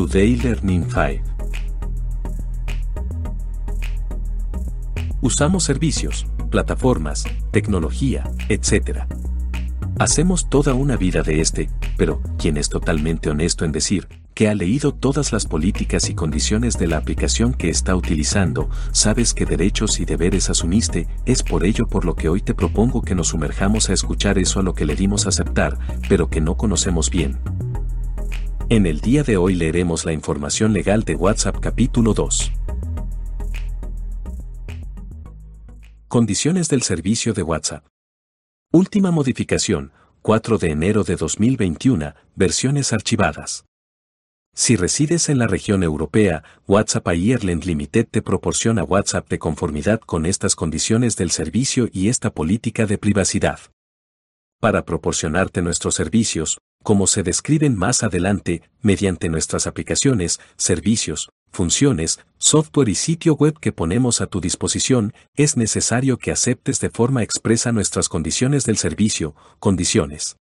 Today Learning 5. Usamos servicios, plataformas, tecnología, etc. Hacemos toda una vida de este, pero, quien es totalmente honesto en decir, que ha leído todas las políticas y condiciones de la aplicación que está utilizando, sabes qué derechos y deberes asumiste, es por ello por lo que hoy te propongo que nos sumerjamos a escuchar eso a lo que le dimos aceptar, pero que no conocemos bien. En el día de hoy leeremos la información legal de WhatsApp capítulo 2. Condiciones del servicio de WhatsApp. Última modificación, 4 de enero de 2021, versiones archivadas. Si resides en la región europea, WhatsApp Ireland Limited te proporciona WhatsApp de conformidad con estas condiciones del servicio y esta política de privacidad. Para proporcionarte nuestros servicios, como se describen más adelante, mediante nuestras aplicaciones, servicios, funciones, software y sitio web que ponemos a tu disposición, es necesario que aceptes de forma expresa nuestras condiciones del servicio, condiciones.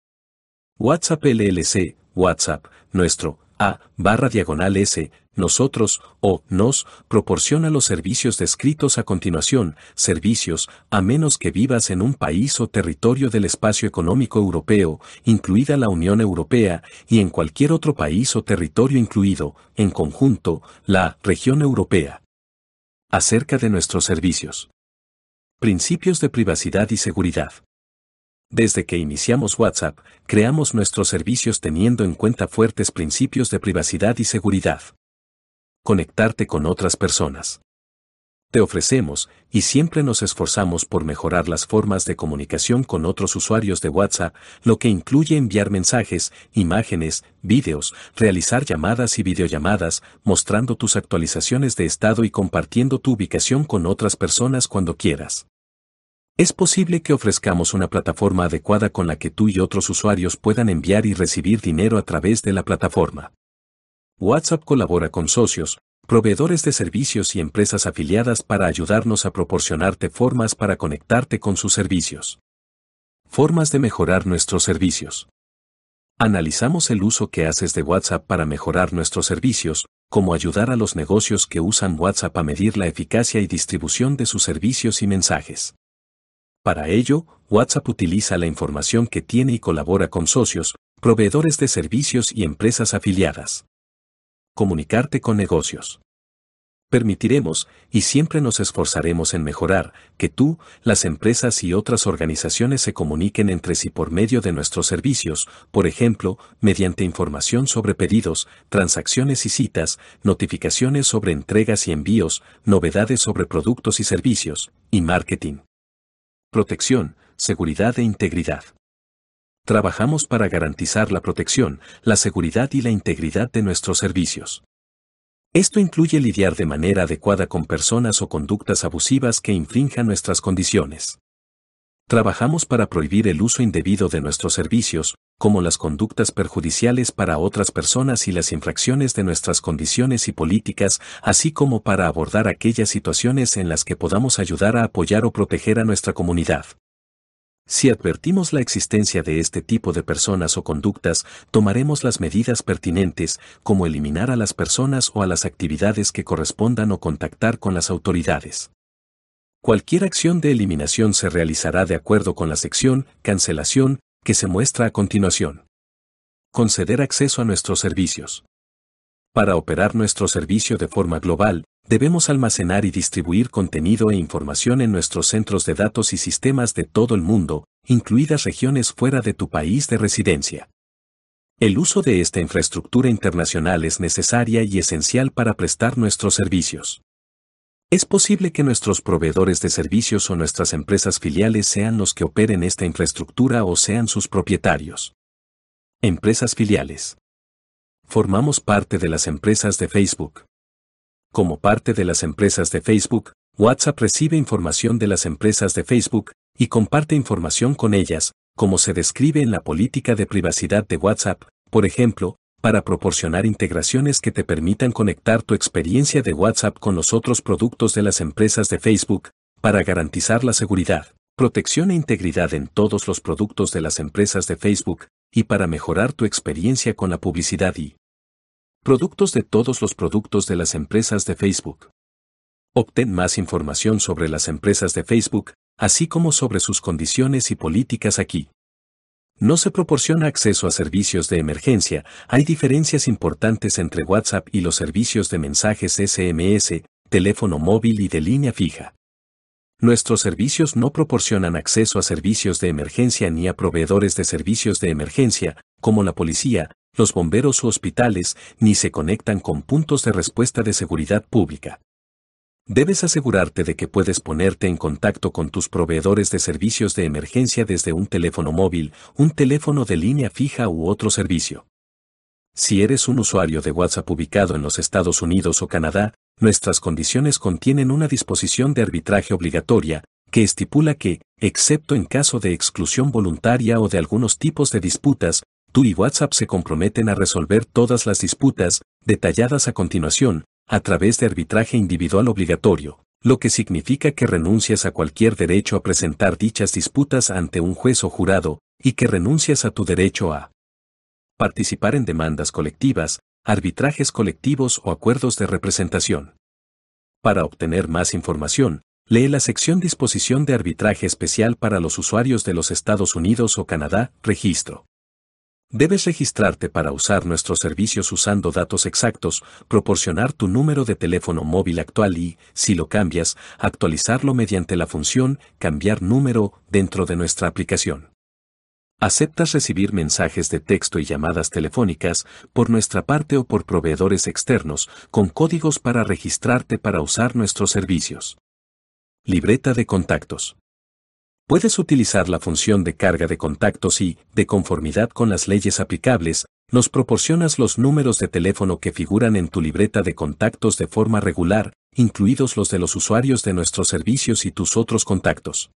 WhatsApp LLC, WhatsApp, nuestro, a, barra diagonal S, nosotros, o, nos, proporciona los servicios descritos a continuación, servicios, a menos que vivas en un país o territorio del espacio económico europeo, incluida la Unión Europea, y en cualquier otro país o territorio incluido, en conjunto, la región europea. Acerca de nuestros servicios. Principios de privacidad y seguridad. Desde que iniciamos WhatsApp, creamos nuestros servicios teniendo en cuenta fuertes principios de privacidad y seguridad. Conectarte con otras personas. Te ofrecemos, y siempre nos esforzamos por mejorar las formas de comunicación con otros usuarios de WhatsApp, lo que incluye enviar mensajes, imágenes, vídeos, realizar llamadas y videollamadas, mostrando tus actualizaciones de estado y compartiendo tu ubicación con otras personas cuando quieras. Es posible que ofrezcamos una plataforma adecuada con la que tú y otros usuarios puedan enviar y recibir dinero a través de la plataforma. WhatsApp colabora con socios, proveedores de servicios y empresas afiliadas para ayudarnos a proporcionarte formas para conectarte con sus servicios. Formas de mejorar nuestros servicios. Analizamos el uso que haces de WhatsApp para mejorar nuestros servicios, como ayudar a los negocios que usan WhatsApp a medir la eficacia y distribución de sus servicios y mensajes. Para ello, WhatsApp utiliza la información que tiene y colabora con socios, proveedores de servicios y empresas afiliadas. Comunicarte con negocios. Permitiremos, y siempre nos esforzaremos en mejorar, que tú, las empresas y otras organizaciones se comuniquen entre sí por medio de nuestros servicios, por ejemplo, mediante información sobre pedidos, transacciones y citas, notificaciones sobre entregas y envíos, novedades sobre productos y servicios, y marketing protección, seguridad e integridad. Trabajamos para garantizar la protección, la seguridad y la integridad de nuestros servicios. Esto incluye lidiar de manera adecuada con personas o conductas abusivas que infrinjan nuestras condiciones. Trabajamos para prohibir el uso indebido de nuestros servicios, como las conductas perjudiciales para otras personas y las infracciones de nuestras condiciones y políticas, así como para abordar aquellas situaciones en las que podamos ayudar a apoyar o proteger a nuestra comunidad. Si advertimos la existencia de este tipo de personas o conductas, tomaremos las medidas pertinentes, como eliminar a las personas o a las actividades que correspondan o contactar con las autoridades. Cualquier acción de eliminación se realizará de acuerdo con la sección Cancelación que se muestra a continuación. Conceder acceso a nuestros servicios. Para operar nuestro servicio de forma global, debemos almacenar y distribuir contenido e información en nuestros centros de datos y sistemas de todo el mundo, incluidas regiones fuera de tu país de residencia. El uso de esta infraestructura internacional es necesaria y esencial para prestar nuestros servicios. Es posible que nuestros proveedores de servicios o nuestras empresas filiales sean los que operen esta infraestructura o sean sus propietarios. Empresas filiales. Formamos parte de las empresas de Facebook. Como parte de las empresas de Facebook, WhatsApp recibe información de las empresas de Facebook y comparte información con ellas, como se describe en la política de privacidad de WhatsApp, por ejemplo, para proporcionar integraciones que te permitan conectar tu experiencia de WhatsApp con los otros productos de las empresas de Facebook, para garantizar la seguridad, protección e integridad en todos los productos de las empresas de Facebook, y para mejorar tu experiencia con la publicidad y Productos de todos los productos de las empresas de Facebook. Obtén más información sobre las empresas de Facebook, así como sobre sus condiciones y políticas aquí. No se proporciona acceso a servicios de emergencia, hay diferencias importantes entre WhatsApp y los servicios de mensajes SMS, teléfono móvil y de línea fija. Nuestros servicios no proporcionan acceso a servicios de emergencia ni a proveedores de servicios de emergencia, como la policía, los bomberos u hospitales, ni se conectan con puntos de respuesta de seguridad pública. Debes asegurarte de que puedes ponerte en contacto con tus proveedores de servicios de emergencia desde un teléfono móvil, un teléfono de línea fija u otro servicio. Si eres un usuario de WhatsApp ubicado en los Estados Unidos o Canadá, nuestras condiciones contienen una disposición de arbitraje obligatoria, que estipula que, excepto en caso de exclusión voluntaria o de algunos tipos de disputas, tú y WhatsApp se comprometen a resolver todas las disputas, detalladas a continuación, a través de arbitraje individual obligatorio, lo que significa que renuncias a cualquier derecho a presentar dichas disputas ante un juez o jurado, y que renuncias a tu derecho a participar en demandas colectivas, arbitrajes colectivos o acuerdos de representación. Para obtener más información, lee la sección Disposición de arbitraje especial para los usuarios de los Estados Unidos o Canadá, registro. Debes registrarte para usar nuestros servicios usando datos exactos, proporcionar tu número de teléfono móvil actual y, si lo cambias, actualizarlo mediante la función Cambiar número dentro de nuestra aplicación. ¿Aceptas recibir mensajes de texto y llamadas telefónicas por nuestra parte o por proveedores externos con códigos para registrarte para usar nuestros servicios? Libreta de contactos. Puedes utilizar la función de carga de contactos y, de conformidad con las leyes aplicables, nos proporcionas los números de teléfono que figuran en tu libreta de contactos de forma regular, incluidos los de los usuarios de nuestros servicios y tus otros contactos.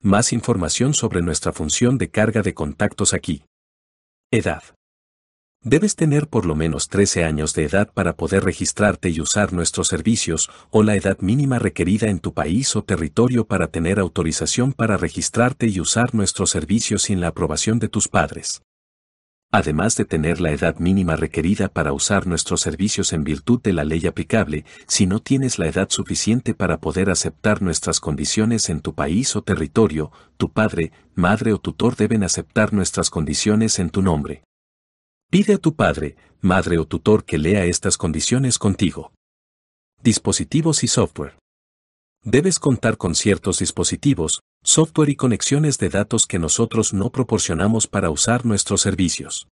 Más información sobre nuestra función de carga de contactos aquí. Edad. Debes tener por lo menos 13 años de edad para poder registrarte y usar nuestros servicios o la edad mínima requerida en tu país o territorio para tener autorización para registrarte y usar nuestros servicios sin la aprobación de tus padres además de tener la edad mínima requerida para usar nuestros servicios en virtud de la ley aplicable, si no tienes la edad suficiente para poder aceptar nuestras condiciones en tu país o territorio, tu padre, madre o tutor deben aceptar nuestras condiciones en tu nombre. Pide a tu padre, madre o tutor que lea estas condiciones contigo. Dispositivos y software. Debes contar con ciertos dispositivos, software y conexiones de datos que nosotros no proporcionamos para usar nuestros servicios.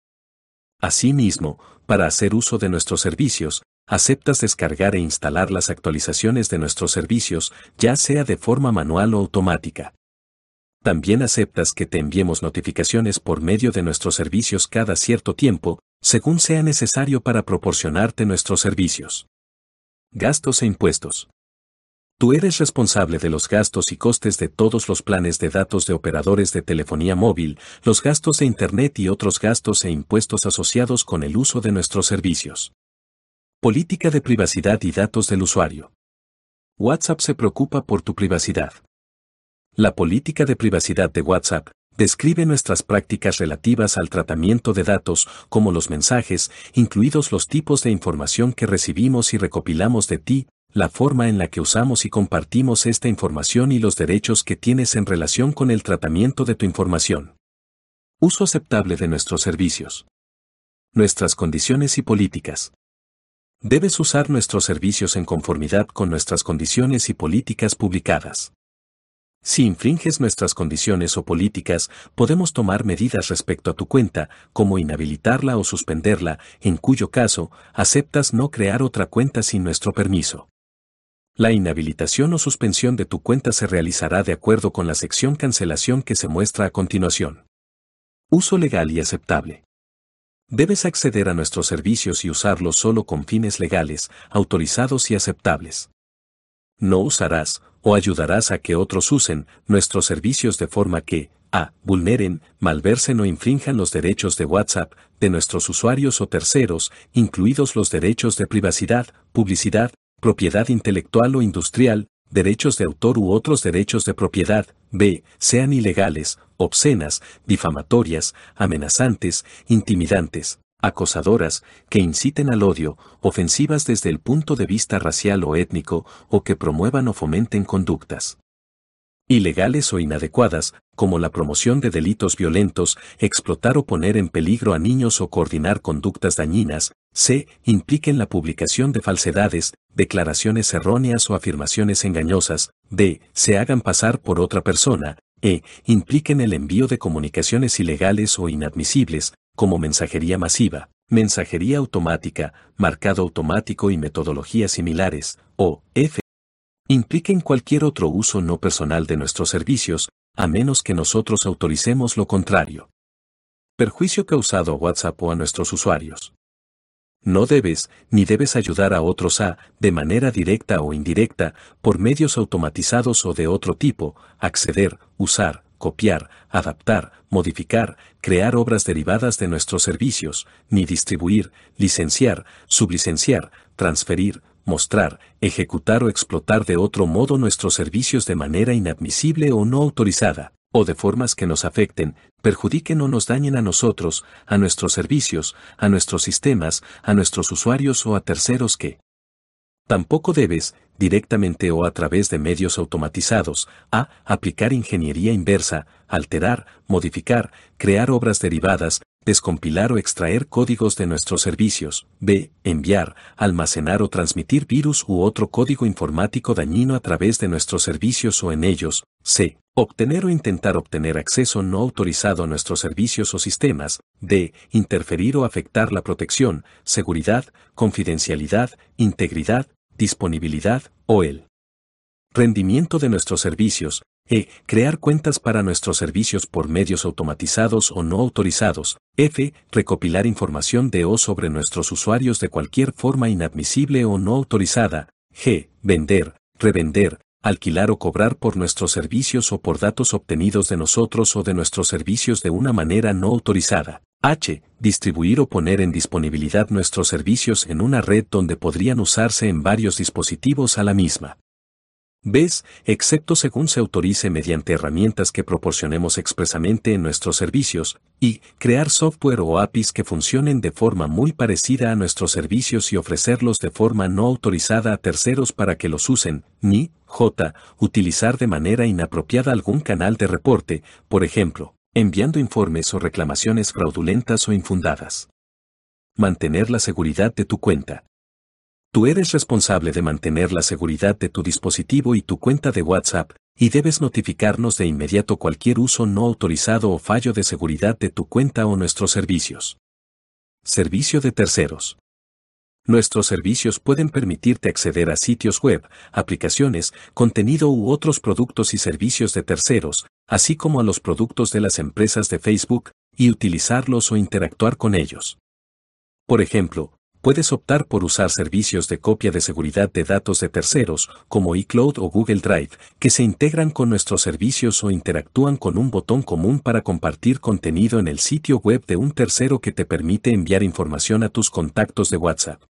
Asimismo, para hacer uso de nuestros servicios, aceptas descargar e instalar las actualizaciones de nuestros servicios, ya sea de forma manual o automática. También aceptas que te enviemos notificaciones por medio de nuestros servicios cada cierto tiempo, según sea necesario para proporcionarte nuestros servicios. Gastos e impuestos. Tú eres responsable de los gastos y costes de todos los planes de datos de operadores de telefonía móvil, los gastos de Internet y otros gastos e impuestos asociados con el uso de nuestros servicios. Política de privacidad y datos del usuario. WhatsApp se preocupa por tu privacidad. La política de privacidad de WhatsApp describe nuestras prácticas relativas al tratamiento de datos, como los mensajes, incluidos los tipos de información que recibimos y recopilamos de ti, la forma en la que usamos y compartimos esta información y los derechos que tienes en relación con el tratamiento de tu información. Uso aceptable de nuestros servicios. Nuestras condiciones y políticas. Debes usar nuestros servicios en conformidad con nuestras condiciones y políticas publicadas. Si infringes nuestras condiciones o políticas, podemos tomar medidas respecto a tu cuenta, como inhabilitarla o suspenderla, en cuyo caso, aceptas no crear otra cuenta sin nuestro permiso. La inhabilitación o suspensión de tu cuenta se realizará de acuerdo con la sección cancelación que se muestra a continuación. Uso legal y aceptable. Debes acceder a nuestros servicios y usarlos solo con fines legales, autorizados y aceptables. No usarás, o ayudarás a que otros usen, nuestros servicios de forma que, a. vulneren, malversen o infrinjan los derechos de WhatsApp, de nuestros usuarios o terceros, incluidos los derechos de privacidad, publicidad, propiedad intelectual o industrial, derechos de autor u otros derechos de propiedad, b. sean ilegales, obscenas, difamatorias, amenazantes, intimidantes, acosadoras, que inciten al odio, ofensivas desde el punto de vista racial o étnico, o que promuevan o fomenten conductas ilegales o inadecuadas, como la promoción de delitos violentos, explotar o poner en peligro a niños o coordinar conductas dañinas, c. impliquen la publicación de falsedades, declaraciones erróneas o afirmaciones engañosas, d. se hagan pasar por otra persona, e. impliquen el envío de comunicaciones ilegales o inadmisibles, como mensajería masiva, mensajería automática, marcado automático y metodologías similares, o f impliquen cualquier otro uso no personal de nuestros servicios, a menos que nosotros autoricemos lo contrario. Perjuicio causado a WhatsApp o a nuestros usuarios. No debes, ni debes ayudar a otros a, de manera directa o indirecta, por medios automatizados o de otro tipo, acceder, usar, copiar, adaptar, modificar, crear obras derivadas de nuestros servicios, ni distribuir, licenciar, sublicenciar, transferir, mostrar, ejecutar o explotar de otro modo nuestros servicios de manera inadmisible o no autorizada, o de formas que nos afecten, perjudiquen o nos dañen a nosotros, a nuestros servicios, a nuestros sistemas, a nuestros usuarios o a terceros que. Tampoco debes, directamente o a través de medios automatizados, a aplicar ingeniería inversa, alterar, modificar, crear obras derivadas, descompilar o extraer códigos de nuestros servicios, b. enviar, almacenar o transmitir virus u otro código informático dañino a través de nuestros servicios o en ellos, c. obtener o intentar obtener acceso no autorizado a nuestros servicios o sistemas, d. interferir o afectar la protección, seguridad, confidencialidad, integridad, disponibilidad o el rendimiento de nuestros servicios, e. Crear cuentas para nuestros servicios por medios automatizados o no autorizados. F. Recopilar información de o sobre nuestros usuarios de cualquier forma inadmisible o no autorizada. G. Vender, revender, alquilar o cobrar por nuestros servicios o por datos obtenidos de nosotros o de nuestros servicios de una manera no autorizada. H. Distribuir o poner en disponibilidad nuestros servicios en una red donde podrían usarse en varios dispositivos a la misma. ¿Ves? Excepto según se autorice mediante herramientas que proporcionemos expresamente en nuestros servicios, y crear software o APIs que funcionen de forma muy parecida a nuestros servicios y ofrecerlos de forma no autorizada a terceros para que los usen, ni, J, utilizar de manera inapropiada algún canal de reporte, por ejemplo, enviando informes o reclamaciones fraudulentas o infundadas. Mantener la seguridad de tu cuenta. Tú eres responsable de mantener la seguridad de tu dispositivo y tu cuenta de WhatsApp, y debes notificarnos de inmediato cualquier uso no autorizado o fallo de seguridad de tu cuenta o nuestros servicios. Servicio de terceros. Nuestros servicios pueden permitirte acceder a sitios web, aplicaciones, contenido u otros productos y servicios de terceros, así como a los productos de las empresas de Facebook, y utilizarlos o interactuar con ellos. Por ejemplo, puedes optar por usar servicios de copia de seguridad de datos de terceros, como iCloud o Google Drive, que se integran con nuestros servicios o interactúan con un botón común para compartir contenido en el sitio web de un tercero que te permite enviar información a tus contactos de WhatsApp.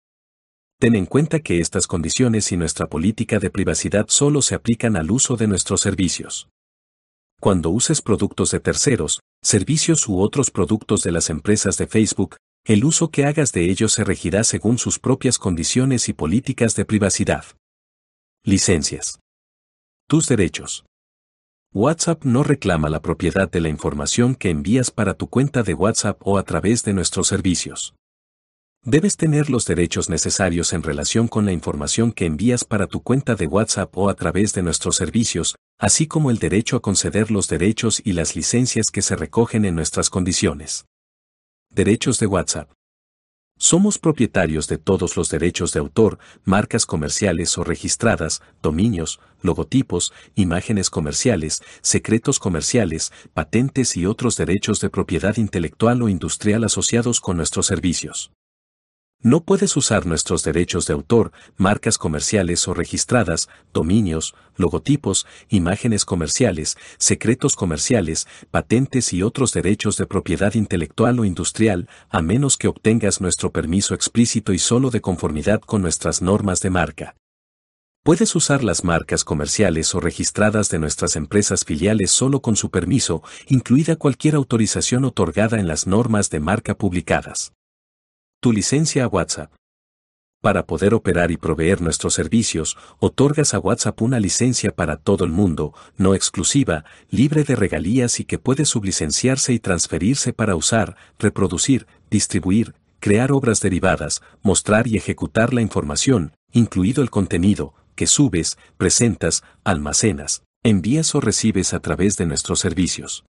Ten en cuenta que estas condiciones y nuestra política de privacidad solo se aplican al uso de nuestros servicios. Cuando uses productos de terceros, servicios u otros productos de las empresas de Facebook, el uso que hagas de ellos se regirá según sus propias condiciones y políticas de privacidad. Licencias. Tus derechos. WhatsApp no reclama la propiedad de la información que envías para tu cuenta de WhatsApp o a través de nuestros servicios. Debes tener los derechos necesarios en relación con la información que envías para tu cuenta de WhatsApp o a través de nuestros servicios, así como el derecho a conceder los derechos y las licencias que se recogen en nuestras condiciones. Derechos de WhatsApp. Somos propietarios de todos los derechos de autor, marcas comerciales o registradas, dominios, logotipos, imágenes comerciales, secretos comerciales, patentes y otros derechos de propiedad intelectual o industrial asociados con nuestros servicios. No puedes usar nuestros derechos de autor, marcas comerciales o registradas, dominios, logotipos, imágenes comerciales, secretos comerciales, patentes y otros derechos de propiedad intelectual o industrial, a menos que obtengas nuestro permiso explícito y solo de conformidad con nuestras normas de marca. Puedes usar las marcas comerciales o registradas de nuestras empresas filiales solo con su permiso, incluida cualquier autorización otorgada en las normas de marca publicadas. Tu licencia a WhatsApp. Para poder operar y proveer nuestros servicios, otorgas a WhatsApp una licencia para todo el mundo, no exclusiva, libre de regalías y que puede sublicenciarse y transferirse para usar, reproducir, distribuir, crear obras derivadas, mostrar y ejecutar la información, incluido el contenido, que subes, presentas, almacenas, envías o recibes a través de nuestros servicios.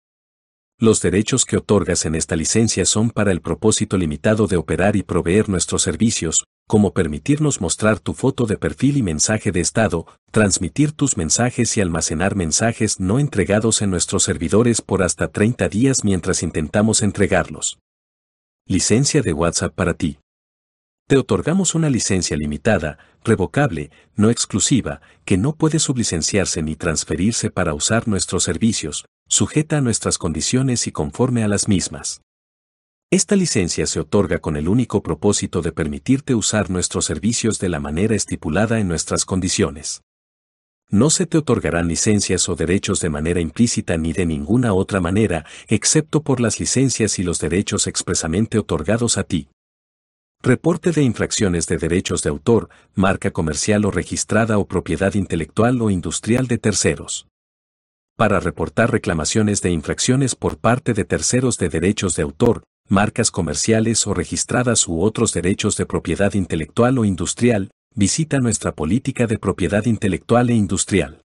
Los derechos que otorgas en esta licencia son para el propósito limitado de operar y proveer nuestros servicios, como permitirnos mostrar tu foto de perfil y mensaje de estado, transmitir tus mensajes y almacenar mensajes no entregados en nuestros servidores por hasta 30 días mientras intentamos entregarlos. Licencia de WhatsApp para ti. Te otorgamos una licencia limitada, revocable, no exclusiva, que no puede sublicenciarse ni transferirse para usar nuestros servicios, sujeta a nuestras condiciones y conforme a las mismas. Esta licencia se otorga con el único propósito de permitirte usar nuestros servicios de la manera estipulada en nuestras condiciones. No se te otorgarán licencias o derechos de manera implícita ni de ninguna otra manera, excepto por las licencias y los derechos expresamente otorgados a ti. Reporte de infracciones de derechos de autor, marca comercial o registrada o propiedad intelectual o industrial de terceros. Para reportar reclamaciones de infracciones por parte de terceros de derechos de autor, marcas comerciales o registradas u otros derechos de propiedad intelectual o industrial, visita nuestra política de propiedad intelectual e industrial.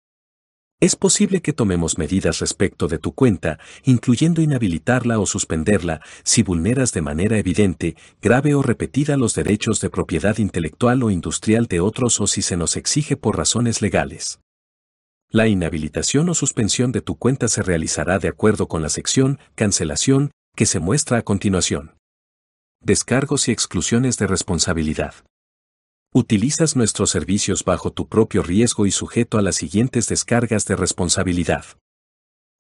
Es posible que tomemos medidas respecto de tu cuenta, incluyendo inhabilitarla o suspenderla si vulneras de manera evidente, grave o repetida los derechos de propiedad intelectual o industrial de otros o si se nos exige por razones legales. La inhabilitación o suspensión de tu cuenta se realizará de acuerdo con la sección Cancelación que se muestra a continuación. Descargos y exclusiones de responsabilidad. Utilizas nuestros servicios bajo tu propio riesgo y sujeto a las siguientes descargas de responsabilidad.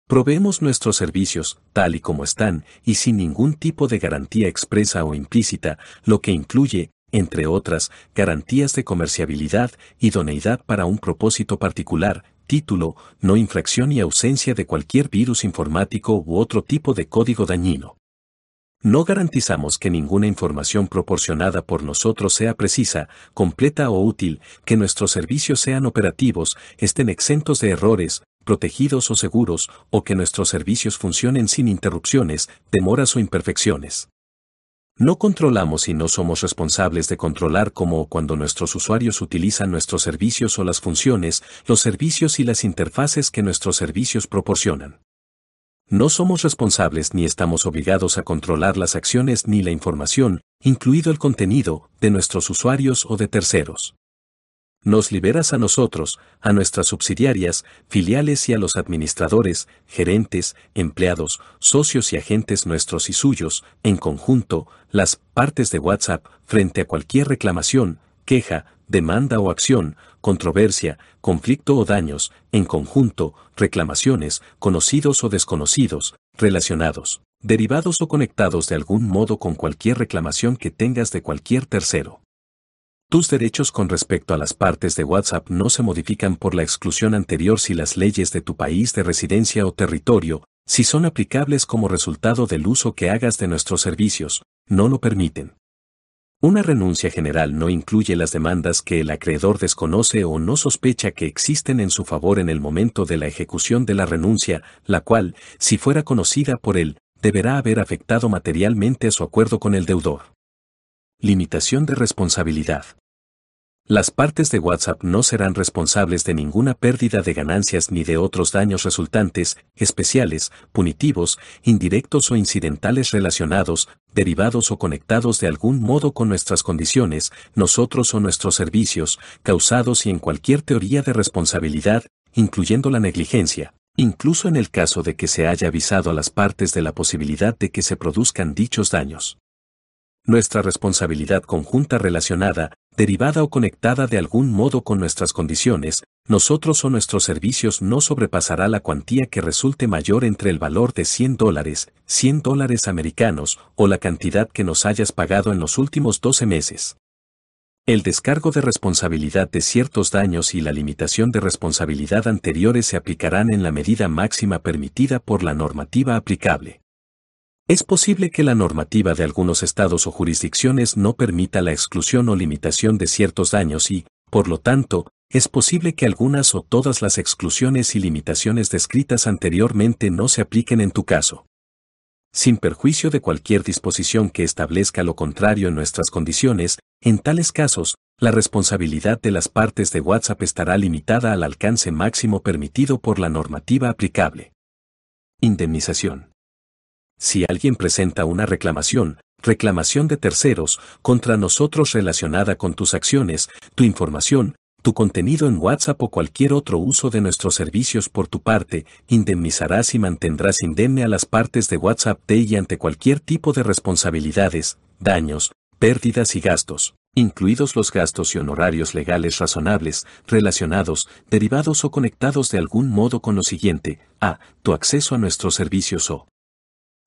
Proveemos nuestros servicios, tal y como están, y sin ningún tipo de garantía expresa o implícita, lo que incluye, entre otras, garantías de comerciabilidad, idoneidad para un propósito particular, título, no infracción y ausencia de cualquier virus informático u otro tipo de código dañino. No garantizamos que ninguna información proporcionada por nosotros sea precisa, completa o útil, que nuestros servicios sean operativos, estén exentos de errores, protegidos o seguros, o que nuestros servicios funcionen sin interrupciones, demoras o imperfecciones. No controlamos y no somos responsables de controlar cómo o cuando nuestros usuarios utilizan nuestros servicios o las funciones, los servicios y las interfaces que nuestros servicios proporcionan. No somos responsables ni estamos obligados a controlar las acciones ni la información, incluido el contenido, de nuestros usuarios o de terceros. Nos liberas a nosotros, a nuestras subsidiarias, filiales y a los administradores, gerentes, empleados, socios y agentes nuestros y suyos, en conjunto, las partes de WhatsApp, frente a cualquier reclamación, queja, demanda o acción, controversia, conflicto o daños, en conjunto, reclamaciones, conocidos o desconocidos, relacionados, derivados o conectados de algún modo con cualquier reclamación que tengas de cualquier tercero. Tus derechos con respecto a las partes de WhatsApp no se modifican por la exclusión anterior si las leyes de tu país de residencia o territorio, si son aplicables como resultado del uso que hagas de nuestros servicios, no lo permiten. Una renuncia general no incluye las demandas que el acreedor desconoce o no sospecha que existen en su favor en el momento de la ejecución de la renuncia, la cual, si fuera conocida por él, deberá haber afectado materialmente a su acuerdo con el deudor. Limitación de responsabilidad. Las partes de WhatsApp no serán responsables de ninguna pérdida de ganancias ni de otros daños resultantes, especiales, punitivos, indirectos o incidentales relacionados, derivados o conectados de algún modo con nuestras condiciones, nosotros o nuestros servicios, causados y en cualquier teoría de responsabilidad, incluyendo la negligencia, incluso en el caso de que se haya avisado a las partes de la posibilidad de que se produzcan dichos daños. Nuestra responsabilidad conjunta relacionada, derivada o conectada de algún modo con nuestras condiciones, nosotros o nuestros servicios no sobrepasará la cuantía que resulte mayor entre el valor de 100 dólares, 100 dólares americanos, o la cantidad que nos hayas pagado en los últimos 12 meses. El descargo de responsabilidad de ciertos daños y la limitación de responsabilidad anteriores se aplicarán en la medida máxima permitida por la normativa aplicable. Es posible que la normativa de algunos estados o jurisdicciones no permita la exclusión o limitación de ciertos daños y, por lo tanto, es posible que algunas o todas las exclusiones y limitaciones descritas anteriormente no se apliquen en tu caso. Sin perjuicio de cualquier disposición que establezca lo contrario en nuestras condiciones, en tales casos, la responsabilidad de las partes de WhatsApp estará limitada al alcance máximo permitido por la normativa aplicable. Indemnización. Si alguien presenta una reclamación, reclamación de terceros, contra nosotros relacionada con tus acciones, tu información, tu contenido en WhatsApp o cualquier otro uso de nuestros servicios por tu parte, indemnizarás y mantendrás indemne a las partes de WhatsApp de y ante cualquier tipo de responsabilidades, daños, pérdidas y gastos, incluidos los gastos y honorarios legales razonables, relacionados, derivados o conectados de algún modo con lo siguiente, a. tu acceso a nuestros servicios o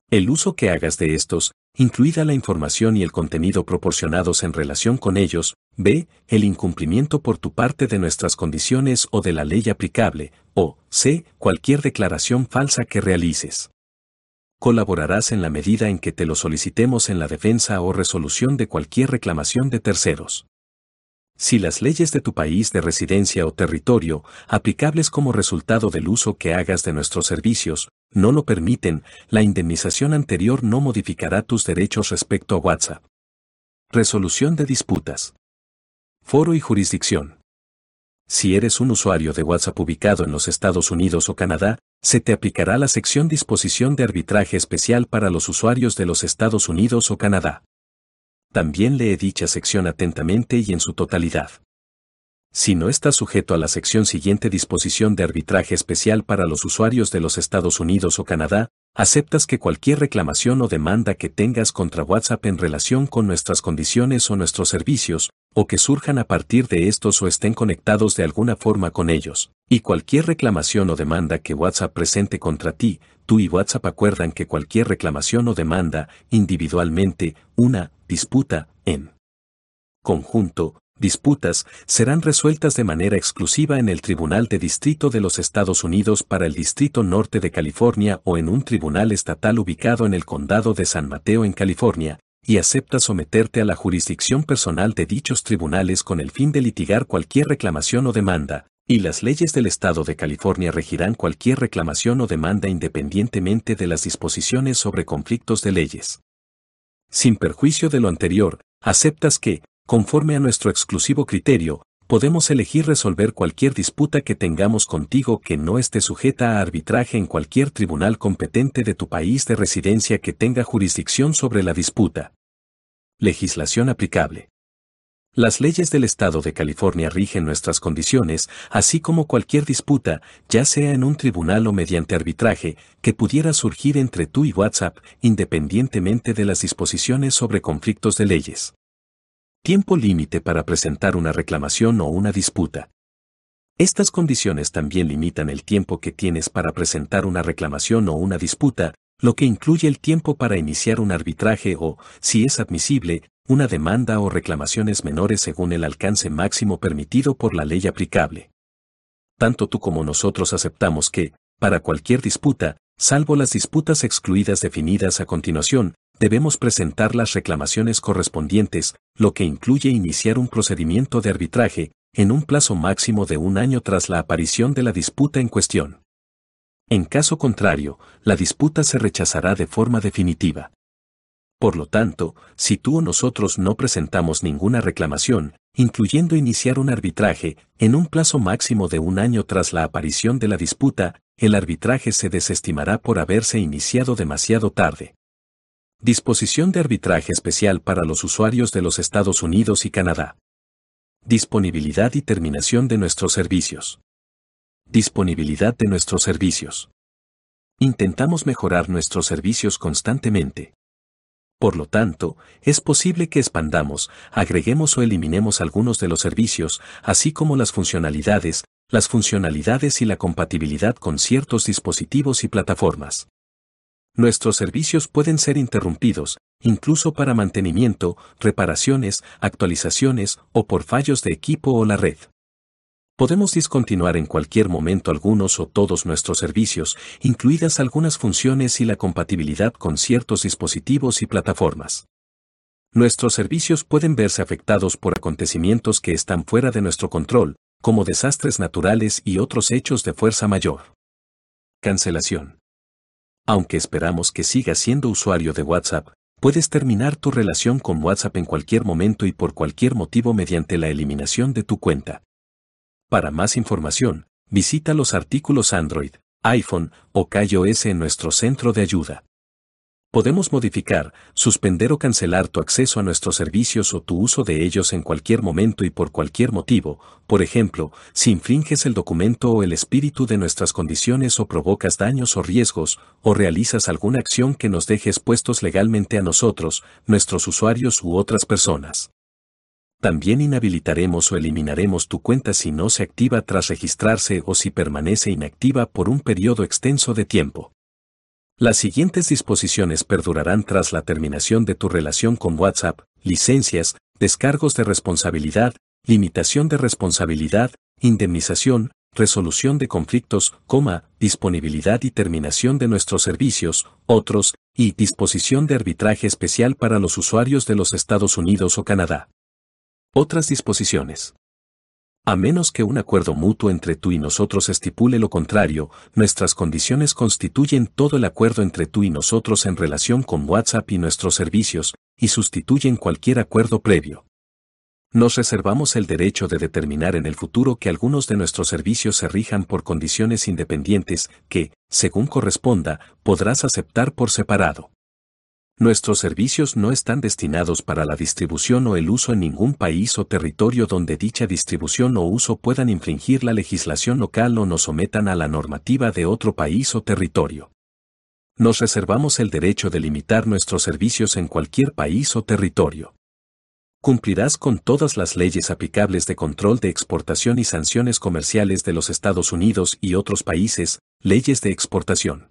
el uso que hagas de estos, incluida la información y el contenido proporcionados en relación con ellos, b. el incumplimiento por tu parte de nuestras condiciones o de la ley aplicable, o c. cualquier declaración falsa que realices. Colaborarás en la medida en que te lo solicitemos en la defensa o resolución de cualquier reclamación de terceros. Si las leyes de tu país de residencia o territorio, aplicables como resultado del uso que hagas de nuestros servicios, no lo permiten, la indemnización anterior no modificará tus derechos respecto a WhatsApp. Resolución de disputas. Foro y jurisdicción. Si eres un usuario de WhatsApp ubicado en los Estados Unidos o Canadá, se te aplicará la sección Disposición de arbitraje especial para los usuarios de los Estados Unidos o Canadá. También lee dicha sección atentamente y en su totalidad. Si no estás sujeto a la sección siguiente disposición de arbitraje especial para los usuarios de los Estados Unidos o Canadá, aceptas que cualquier reclamación o demanda que tengas contra WhatsApp en relación con nuestras condiciones o nuestros servicios, o que surjan a partir de estos o estén conectados de alguna forma con ellos, y cualquier reclamación o demanda que WhatsApp presente contra ti, tú y WhatsApp acuerdan que cualquier reclamación o demanda, individualmente, una, disputa, en conjunto, disputas, serán resueltas de manera exclusiva en el Tribunal de Distrito de los Estados Unidos para el Distrito Norte de California o en un tribunal estatal ubicado en el Condado de San Mateo en California, y acepta someterte a la jurisdicción personal de dichos tribunales con el fin de litigar cualquier reclamación o demanda, y las leyes del Estado de California regirán cualquier reclamación o demanda independientemente de las disposiciones sobre conflictos de leyes. Sin perjuicio de lo anterior, aceptas que, conforme a nuestro exclusivo criterio, podemos elegir resolver cualquier disputa que tengamos contigo que no esté sujeta a arbitraje en cualquier tribunal competente de tu país de residencia que tenga jurisdicción sobre la disputa. Legislación aplicable. Las leyes del Estado de California rigen nuestras condiciones, así como cualquier disputa, ya sea en un tribunal o mediante arbitraje, que pudiera surgir entre tú y WhatsApp, independientemente de las disposiciones sobre conflictos de leyes. Tiempo límite para presentar una reclamación o una disputa. Estas condiciones también limitan el tiempo que tienes para presentar una reclamación o una disputa, lo que incluye el tiempo para iniciar un arbitraje o, si es admisible, una demanda o reclamaciones menores según el alcance máximo permitido por la ley aplicable. Tanto tú como nosotros aceptamos que, para cualquier disputa, salvo las disputas excluidas definidas a continuación, debemos presentar las reclamaciones correspondientes, lo que incluye iniciar un procedimiento de arbitraje, en un plazo máximo de un año tras la aparición de la disputa en cuestión. En caso contrario, la disputa se rechazará de forma definitiva. Por lo tanto, si tú o nosotros no presentamos ninguna reclamación, incluyendo iniciar un arbitraje, en un plazo máximo de un año tras la aparición de la disputa, el arbitraje se desestimará por haberse iniciado demasiado tarde. Disposición de arbitraje especial para los usuarios de los Estados Unidos y Canadá. Disponibilidad y terminación de nuestros servicios. Disponibilidad de nuestros servicios. Intentamos mejorar nuestros servicios constantemente. Por lo tanto, es posible que expandamos, agreguemos o eliminemos algunos de los servicios, así como las funcionalidades, las funcionalidades y la compatibilidad con ciertos dispositivos y plataformas. Nuestros servicios pueden ser interrumpidos, incluso para mantenimiento, reparaciones, actualizaciones o por fallos de equipo o la red. Podemos discontinuar en cualquier momento algunos o todos nuestros servicios, incluidas algunas funciones y la compatibilidad con ciertos dispositivos y plataformas. Nuestros servicios pueden verse afectados por acontecimientos que están fuera de nuestro control, como desastres naturales y otros hechos de fuerza mayor. Cancelación. Aunque esperamos que sigas siendo usuario de WhatsApp, puedes terminar tu relación con WhatsApp en cualquier momento y por cualquier motivo mediante la eliminación de tu cuenta. Para más información, visita los artículos Android, iPhone o iOS en nuestro centro de ayuda. Podemos modificar, suspender o cancelar tu acceso a nuestros servicios o tu uso de ellos en cualquier momento y por cualquier motivo, por ejemplo, si infringes el documento o el espíritu de nuestras condiciones o provocas daños o riesgos, o realizas alguna acción que nos deje expuestos legalmente a nosotros, nuestros usuarios u otras personas. También inhabilitaremos o eliminaremos tu cuenta si no se activa tras registrarse o si permanece inactiva por un periodo extenso de tiempo. Las siguientes disposiciones perdurarán tras la terminación de tu relación con WhatsApp, licencias, descargos de responsabilidad, limitación de responsabilidad, indemnización, resolución de conflictos, coma, disponibilidad y terminación de nuestros servicios, otros, y disposición de arbitraje especial para los usuarios de los Estados Unidos o Canadá. Otras disposiciones. A menos que un acuerdo mutuo entre tú y nosotros estipule lo contrario, nuestras condiciones constituyen todo el acuerdo entre tú y nosotros en relación con WhatsApp y nuestros servicios, y sustituyen cualquier acuerdo previo. Nos reservamos el derecho de determinar en el futuro que algunos de nuestros servicios se rijan por condiciones independientes que, según corresponda, podrás aceptar por separado. Nuestros servicios no están destinados para la distribución o el uso en ningún país o territorio donde dicha distribución o uso puedan infringir la legislación local o nos sometan a la normativa de otro país o territorio. Nos reservamos el derecho de limitar nuestros servicios en cualquier país o territorio. Cumplirás con todas las leyes aplicables de control de exportación y sanciones comerciales de los Estados Unidos y otros países, leyes de exportación.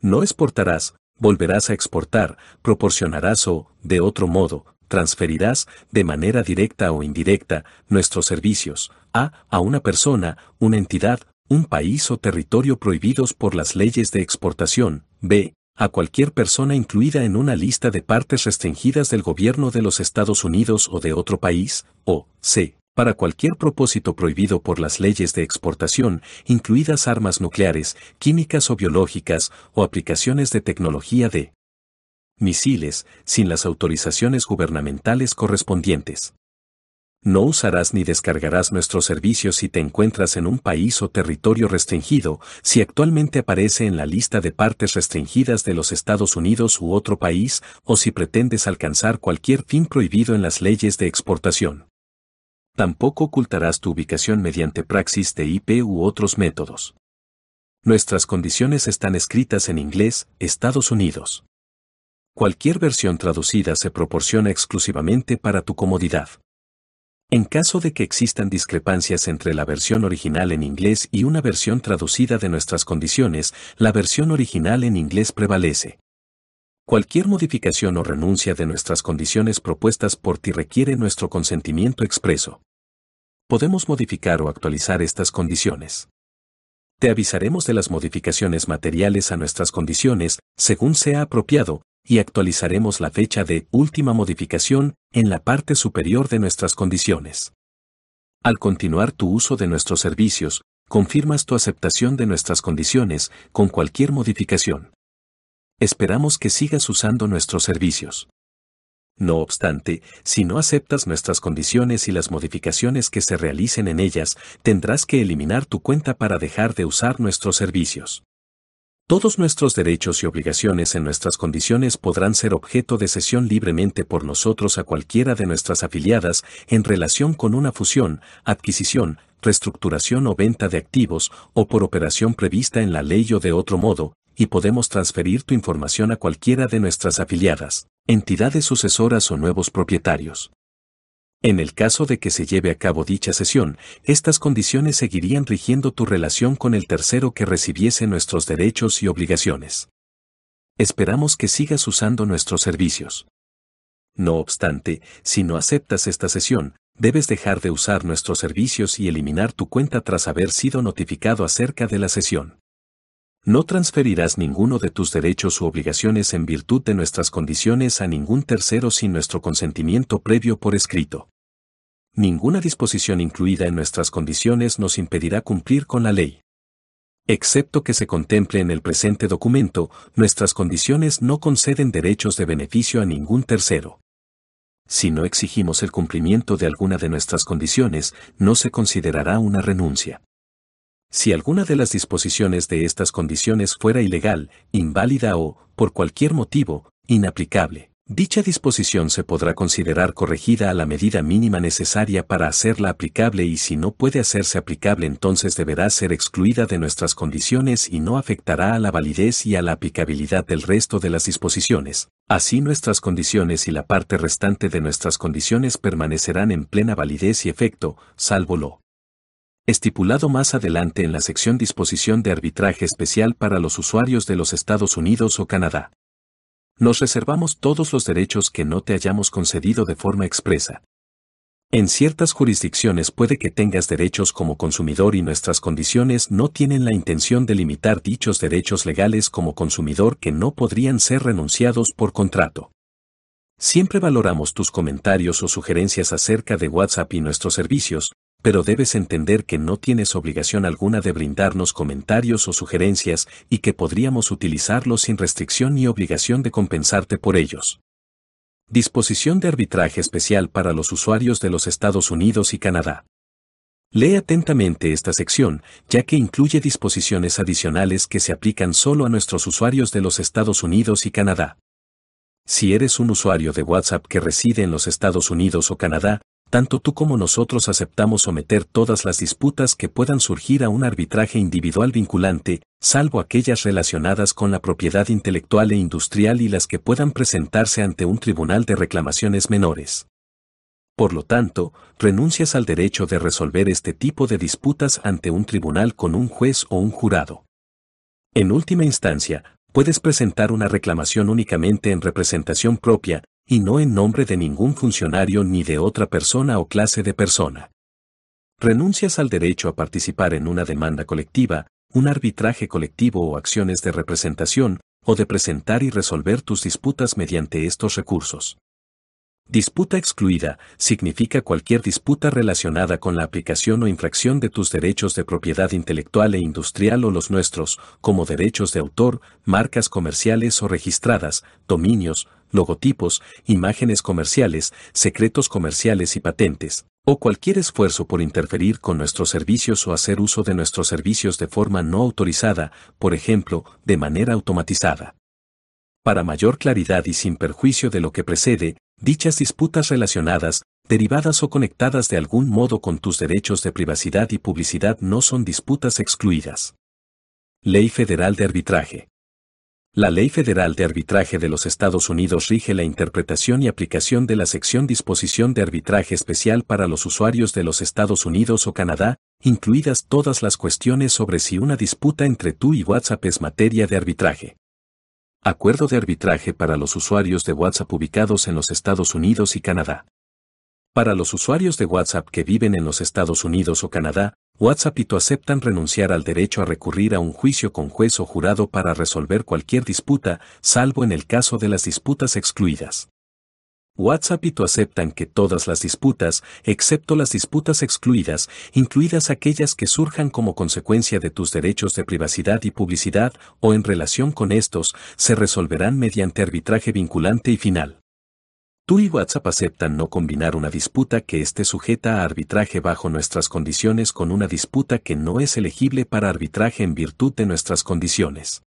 No exportarás, volverás a exportar, proporcionarás o, de otro modo, transferirás, de manera directa o indirecta, nuestros servicios, a, a una persona, una entidad, un país o territorio prohibidos por las leyes de exportación, b, a cualquier persona incluida en una lista de partes restringidas del gobierno de los Estados Unidos o de otro país, o c, para cualquier propósito prohibido por las leyes de exportación, incluidas armas nucleares, químicas o biológicas, o aplicaciones de tecnología de misiles, sin las autorizaciones gubernamentales correspondientes. No usarás ni descargarás nuestros servicios si te encuentras en un país o territorio restringido, si actualmente aparece en la lista de partes restringidas de los Estados Unidos u otro país, o si pretendes alcanzar cualquier fin prohibido en las leyes de exportación. Tampoco ocultarás tu ubicación mediante praxis de IP u otros métodos. Nuestras condiciones están escritas en inglés, Estados Unidos. Cualquier versión traducida se proporciona exclusivamente para tu comodidad. En caso de que existan discrepancias entre la versión original en inglés y una versión traducida de nuestras condiciones, la versión original en inglés prevalece. Cualquier modificación o renuncia de nuestras condiciones propuestas por ti requiere nuestro consentimiento expreso. Podemos modificar o actualizar estas condiciones. Te avisaremos de las modificaciones materiales a nuestras condiciones, según sea apropiado, y actualizaremos la fecha de última modificación en la parte superior de nuestras condiciones. Al continuar tu uso de nuestros servicios, confirmas tu aceptación de nuestras condiciones con cualquier modificación. Esperamos que sigas usando nuestros servicios. No obstante, si no aceptas nuestras condiciones y las modificaciones que se realicen en ellas, tendrás que eliminar tu cuenta para dejar de usar nuestros servicios. Todos nuestros derechos y obligaciones en nuestras condiciones podrán ser objeto de cesión libremente por nosotros a cualquiera de nuestras afiliadas en relación con una fusión, adquisición, reestructuración o venta de activos o por operación prevista en la ley o de otro modo, y podemos transferir tu información a cualquiera de nuestras afiliadas, entidades sucesoras o nuevos propietarios. En el caso de que se lleve a cabo dicha sesión, estas condiciones seguirían rigiendo tu relación con el tercero que recibiese nuestros derechos y obligaciones. Esperamos que sigas usando nuestros servicios. No obstante, si no aceptas esta sesión, debes dejar de usar nuestros servicios y eliminar tu cuenta tras haber sido notificado acerca de la sesión. No transferirás ninguno de tus derechos u obligaciones en virtud de nuestras condiciones a ningún tercero sin nuestro consentimiento previo por escrito. Ninguna disposición incluida en nuestras condiciones nos impedirá cumplir con la ley. Excepto que se contemple en el presente documento, nuestras condiciones no conceden derechos de beneficio a ningún tercero. Si no exigimos el cumplimiento de alguna de nuestras condiciones, no se considerará una renuncia. Si alguna de las disposiciones de estas condiciones fuera ilegal, inválida o, por cualquier motivo, inaplicable, Dicha disposición se podrá considerar corregida a la medida mínima necesaria para hacerla aplicable y si no puede hacerse aplicable entonces deberá ser excluida de nuestras condiciones y no afectará a la validez y a la aplicabilidad del resto de las disposiciones. Así nuestras condiciones y la parte restante de nuestras condiciones permanecerán en plena validez y efecto, salvo lo estipulado más adelante en la sección Disposición de arbitraje especial para los usuarios de los Estados Unidos o Canadá nos reservamos todos los derechos que no te hayamos concedido de forma expresa. En ciertas jurisdicciones puede que tengas derechos como consumidor y nuestras condiciones no tienen la intención de limitar dichos derechos legales como consumidor que no podrían ser renunciados por contrato. Siempre valoramos tus comentarios o sugerencias acerca de WhatsApp y nuestros servicios, pero debes entender que no tienes obligación alguna de brindarnos comentarios o sugerencias y que podríamos utilizarlos sin restricción ni obligación de compensarte por ellos. Disposición de arbitraje especial para los usuarios de los Estados Unidos y Canadá. Lee atentamente esta sección, ya que incluye disposiciones adicionales que se aplican solo a nuestros usuarios de los Estados Unidos y Canadá. Si eres un usuario de WhatsApp que reside en los Estados Unidos o Canadá, tanto tú como nosotros aceptamos someter todas las disputas que puedan surgir a un arbitraje individual vinculante, salvo aquellas relacionadas con la propiedad intelectual e industrial y las que puedan presentarse ante un tribunal de reclamaciones menores. Por lo tanto, renuncias al derecho de resolver este tipo de disputas ante un tribunal con un juez o un jurado. En última instancia, puedes presentar una reclamación únicamente en representación propia, y no en nombre de ningún funcionario ni de otra persona o clase de persona. Renuncias al derecho a participar en una demanda colectiva, un arbitraje colectivo o acciones de representación, o de presentar y resolver tus disputas mediante estos recursos. Disputa excluida significa cualquier disputa relacionada con la aplicación o infracción de tus derechos de propiedad intelectual e industrial o los nuestros, como derechos de autor, marcas comerciales o registradas, dominios, logotipos, imágenes comerciales, secretos comerciales y patentes, o cualquier esfuerzo por interferir con nuestros servicios o hacer uso de nuestros servicios de forma no autorizada, por ejemplo, de manera automatizada. Para mayor claridad y sin perjuicio de lo que precede, dichas disputas relacionadas, derivadas o conectadas de algún modo con tus derechos de privacidad y publicidad no son disputas excluidas. Ley Federal de Arbitraje. La Ley Federal de Arbitraje de los Estados Unidos rige la interpretación y aplicación de la sección Disposición de Arbitraje Especial para los usuarios de los Estados Unidos o Canadá, incluidas todas las cuestiones sobre si una disputa entre tú y WhatsApp es materia de arbitraje. Acuerdo de arbitraje para los usuarios de WhatsApp ubicados en los Estados Unidos y Canadá. Para los usuarios de WhatsApp que viven en los Estados Unidos o Canadá, WhatsApp y tú aceptan renunciar al derecho a recurrir a un juicio con juez o jurado para resolver cualquier disputa, salvo en el caso de las disputas excluidas. WhatsApp y tú aceptan que todas las disputas, excepto las disputas excluidas, incluidas aquellas que surjan como consecuencia de tus derechos de privacidad y publicidad o en relación con estos, se resolverán mediante arbitraje vinculante y final. Tú y WhatsApp aceptan no combinar una disputa que esté sujeta a arbitraje bajo nuestras condiciones con una disputa que no es elegible para arbitraje en virtud de nuestras condiciones.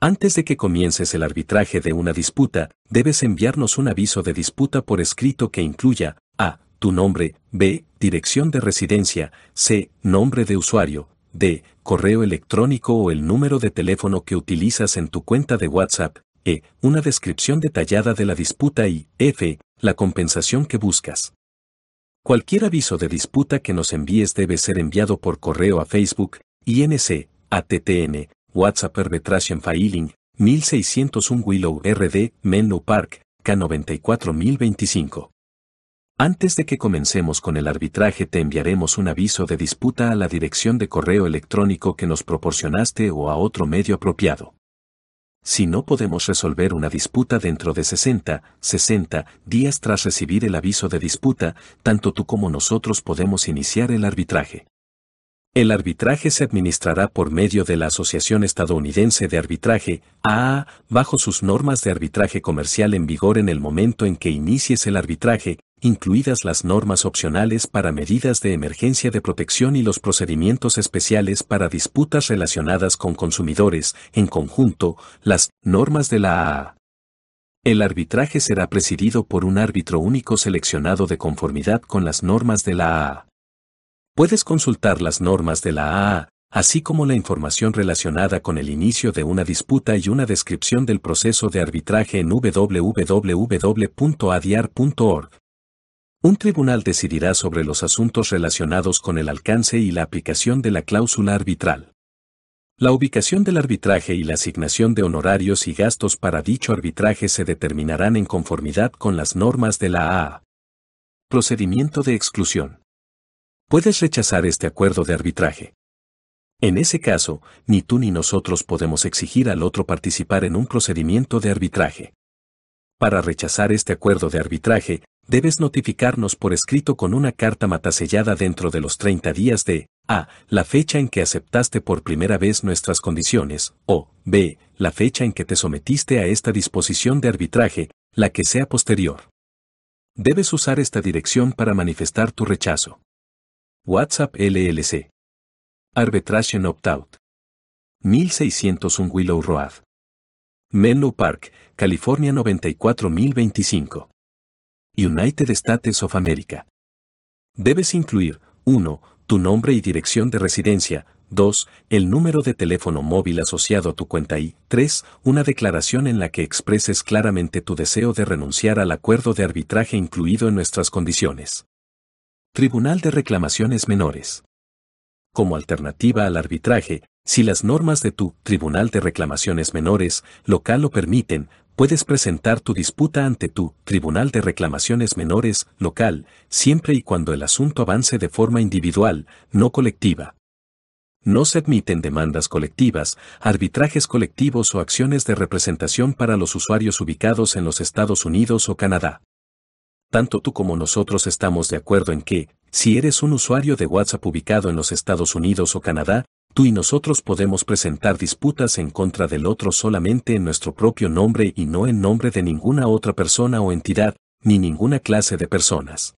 Antes de que comiences el arbitraje de una disputa, debes enviarnos un aviso de disputa por escrito que incluya a. tu nombre, b. dirección de residencia, c. nombre de usuario, d. correo electrónico o el número de teléfono que utilizas en tu cuenta de WhatsApp, e. Una descripción detallada de la disputa y F. La compensación que buscas. Cualquier aviso de disputa que nos envíes debe ser enviado por correo a Facebook, INC, ATTN, WhatsApp Arbitration Filing, 1601 Willow RD, Menlo Park, K94025. Antes de que comencemos con el arbitraje te enviaremos un aviso de disputa a la dirección de correo electrónico que nos proporcionaste o a otro medio apropiado. Si no podemos resolver una disputa dentro de 60, 60 días tras recibir el aviso de disputa, tanto tú como nosotros podemos iniciar el arbitraje. El arbitraje se administrará por medio de la Asociación Estadounidense de Arbitraje, AAA, bajo sus normas de arbitraje comercial en vigor en el momento en que inicies el arbitraje, incluidas las normas opcionales para medidas de emergencia de protección y los procedimientos especiales para disputas relacionadas con consumidores, en conjunto, las normas de la AAA. El arbitraje será presidido por un árbitro único seleccionado de conformidad con las normas de la AAA. Puedes consultar las normas de la AAA, así como la información relacionada con el inicio de una disputa y una descripción del proceso de arbitraje en www.adiar.org. Un tribunal decidirá sobre los asuntos relacionados con el alcance y la aplicación de la cláusula arbitral. La ubicación del arbitraje y la asignación de honorarios y gastos para dicho arbitraje se determinarán en conformidad con las normas de la AAA. Procedimiento de exclusión puedes rechazar este acuerdo de arbitraje. En ese caso, ni tú ni nosotros podemos exigir al otro participar en un procedimiento de arbitraje. Para rechazar este acuerdo de arbitraje, debes notificarnos por escrito con una carta matasellada dentro de los 30 días de A. La fecha en que aceptaste por primera vez nuestras condiciones, o B. La fecha en que te sometiste a esta disposición de arbitraje, la que sea posterior. Debes usar esta dirección para manifestar tu rechazo. WhatsApp LLC. Arbitration Opt-out. 1601 Willow Road. Menlo Park, California 94025. United States of America. Debes incluir 1. Tu nombre y dirección de residencia. 2. El número de teléfono móvil asociado a tu cuenta y 3. Una declaración en la que expreses claramente tu deseo de renunciar al acuerdo de arbitraje incluido en nuestras condiciones. Tribunal de Reclamaciones Menores. Como alternativa al arbitraje, si las normas de tu Tribunal de Reclamaciones Menores local lo permiten, puedes presentar tu disputa ante tu Tribunal de Reclamaciones Menores local, siempre y cuando el asunto avance de forma individual, no colectiva. No se admiten demandas colectivas, arbitrajes colectivos o acciones de representación para los usuarios ubicados en los Estados Unidos o Canadá tanto tú como nosotros estamos de acuerdo en que, si eres un usuario de WhatsApp ubicado en los Estados Unidos o Canadá, tú y nosotros podemos presentar disputas en contra del otro solamente en nuestro propio nombre y no en nombre de ninguna otra persona o entidad, ni ninguna clase de personas.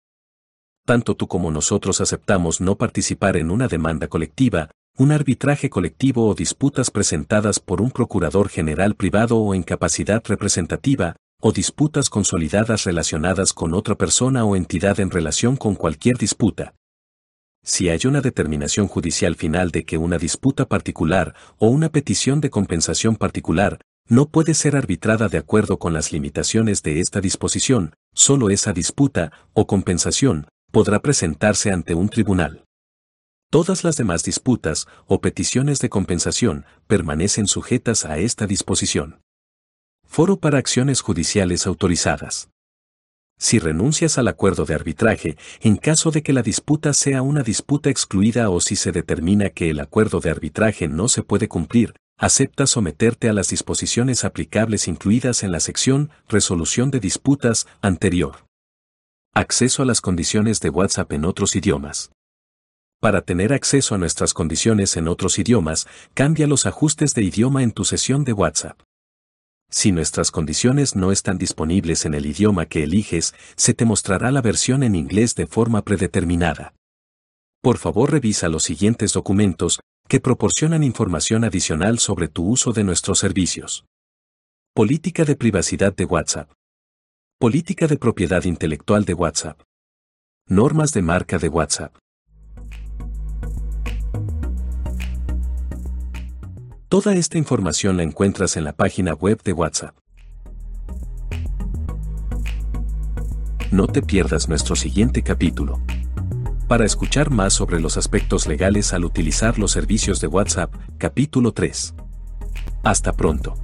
Tanto tú como nosotros aceptamos no participar en una demanda colectiva, un arbitraje colectivo o disputas presentadas por un procurador general privado o en capacidad representativa, o disputas consolidadas relacionadas con otra persona o entidad en relación con cualquier disputa. Si hay una determinación judicial final de que una disputa particular o una petición de compensación particular no puede ser arbitrada de acuerdo con las limitaciones de esta disposición, solo esa disputa o compensación podrá presentarse ante un tribunal. Todas las demás disputas o peticiones de compensación permanecen sujetas a esta disposición. Foro para acciones judiciales autorizadas. Si renuncias al acuerdo de arbitraje, en caso de que la disputa sea una disputa excluida o si se determina que el acuerdo de arbitraje no se puede cumplir, acepta someterte a las disposiciones aplicables incluidas en la sección Resolución de disputas anterior. Acceso a las condiciones de WhatsApp en otros idiomas. Para tener acceso a nuestras condiciones en otros idiomas, cambia los ajustes de idioma en tu sesión de WhatsApp. Si nuestras condiciones no están disponibles en el idioma que eliges, se te mostrará la versión en inglés de forma predeterminada. Por favor revisa los siguientes documentos, que proporcionan información adicional sobre tu uso de nuestros servicios. Política de privacidad de WhatsApp. Política de propiedad intelectual de WhatsApp. Normas de marca de WhatsApp. Toda esta información la encuentras en la página web de WhatsApp. No te pierdas nuestro siguiente capítulo. Para escuchar más sobre los aspectos legales al utilizar los servicios de WhatsApp, capítulo 3. Hasta pronto.